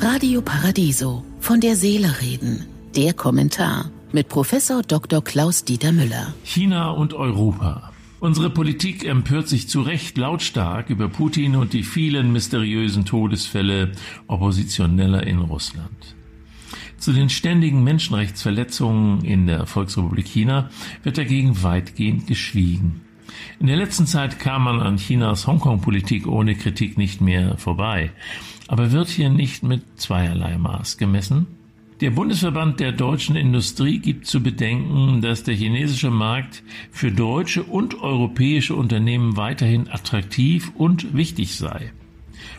Radio Paradiso. Von der Seele reden. Der Kommentar mit Professor Dr. Klaus Dieter Müller. China und Europa. Unsere Politik empört sich zu Recht lautstark über Putin und die vielen mysteriösen Todesfälle Oppositioneller in Russland. Zu den ständigen Menschenrechtsverletzungen in der Volksrepublik China wird dagegen weitgehend geschwiegen. In der letzten Zeit kam man an Chinas Hongkong-Politik ohne Kritik nicht mehr vorbei. Aber wird hier nicht mit zweierlei Maß gemessen? Der Bundesverband der deutschen Industrie gibt zu bedenken, dass der chinesische Markt für deutsche und europäische Unternehmen weiterhin attraktiv und wichtig sei,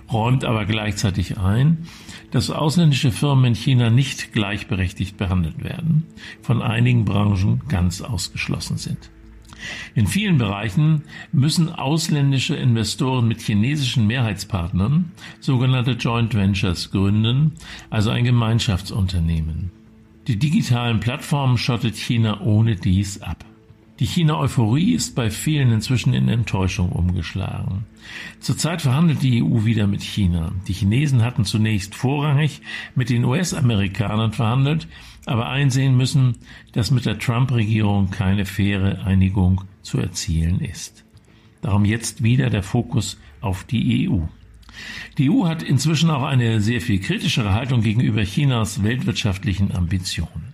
räumt aber gleichzeitig ein, dass ausländische Firmen in China nicht gleichberechtigt behandelt werden, von einigen Branchen ganz ausgeschlossen sind. In vielen Bereichen müssen ausländische Investoren mit chinesischen Mehrheitspartnern sogenannte Joint Ventures gründen, also ein Gemeinschaftsunternehmen. Die digitalen Plattformen schottet China ohne dies ab. Die China-Euphorie ist bei vielen inzwischen in Enttäuschung umgeschlagen. Zurzeit verhandelt die EU wieder mit China. Die Chinesen hatten zunächst vorrangig mit den US-Amerikanern verhandelt, aber einsehen müssen, dass mit der Trump-Regierung keine faire Einigung zu erzielen ist. Darum jetzt wieder der Fokus auf die EU. Die EU hat inzwischen auch eine sehr viel kritischere Haltung gegenüber Chinas weltwirtschaftlichen Ambitionen.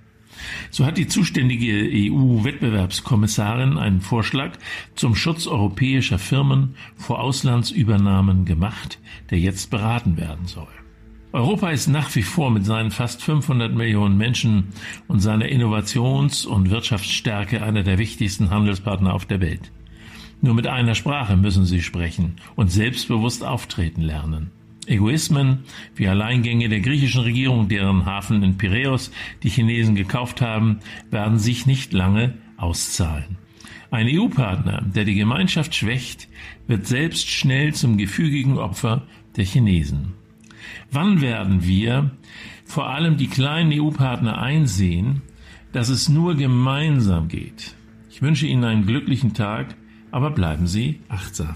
So hat die zuständige EU-Wettbewerbskommissarin einen Vorschlag zum Schutz europäischer Firmen vor Auslandsübernahmen gemacht, der jetzt beraten werden soll. Europa ist nach wie vor mit seinen fast 500 Millionen Menschen und seiner Innovations- und Wirtschaftsstärke einer der wichtigsten Handelspartner auf der Welt. Nur mit einer Sprache müssen sie sprechen und selbstbewusst auftreten lernen. Egoismen wie Alleingänge der griechischen Regierung, deren Hafen in Piräus die Chinesen gekauft haben, werden sich nicht lange auszahlen. Ein EU-Partner, der die Gemeinschaft schwächt, wird selbst schnell zum gefügigen Opfer der Chinesen. Wann werden wir, vor allem die kleinen EU-Partner, einsehen, dass es nur gemeinsam geht? Ich wünsche Ihnen einen glücklichen Tag, aber bleiben Sie achtsam.